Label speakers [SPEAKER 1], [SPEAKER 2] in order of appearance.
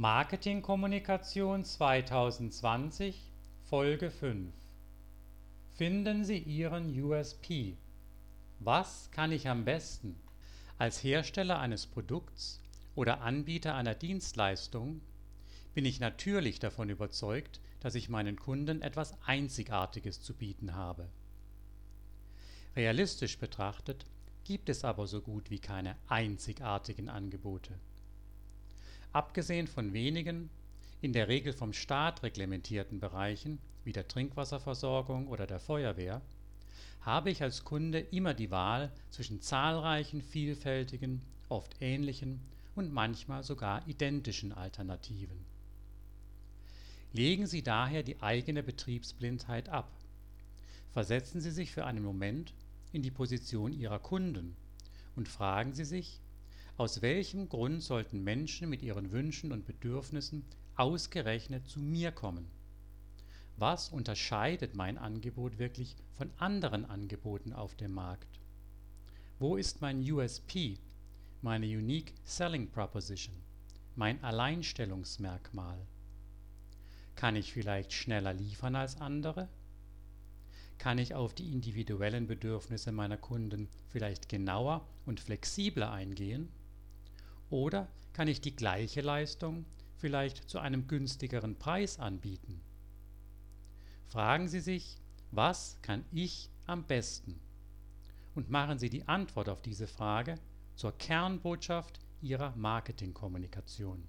[SPEAKER 1] Marketingkommunikation 2020 Folge 5 Finden Sie Ihren USP. Was kann ich am besten? Als Hersteller eines Produkts oder Anbieter einer Dienstleistung bin ich natürlich davon überzeugt, dass ich meinen Kunden etwas Einzigartiges zu bieten habe. Realistisch betrachtet gibt es aber so gut wie keine einzigartigen Angebote. Abgesehen von wenigen, in der Regel vom Staat reglementierten Bereichen wie der Trinkwasserversorgung oder der Feuerwehr, habe ich als Kunde immer die Wahl zwischen zahlreichen vielfältigen, oft ähnlichen und manchmal sogar identischen Alternativen. Legen Sie daher die eigene Betriebsblindheit ab. Versetzen Sie sich für einen Moment in die Position Ihrer Kunden und fragen Sie sich, aus welchem Grund sollten Menschen mit ihren Wünschen und Bedürfnissen ausgerechnet zu mir kommen? Was unterscheidet mein Angebot wirklich von anderen Angeboten auf dem Markt? Wo ist mein USP, meine Unique Selling Proposition, mein Alleinstellungsmerkmal? Kann ich vielleicht schneller liefern als andere? Kann ich auf die individuellen Bedürfnisse meiner Kunden vielleicht genauer und flexibler eingehen? Oder kann ich die gleiche Leistung vielleicht zu einem günstigeren Preis anbieten? Fragen Sie sich, was kann ich am besten? Und machen Sie die Antwort auf diese Frage zur Kernbotschaft Ihrer Marketingkommunikation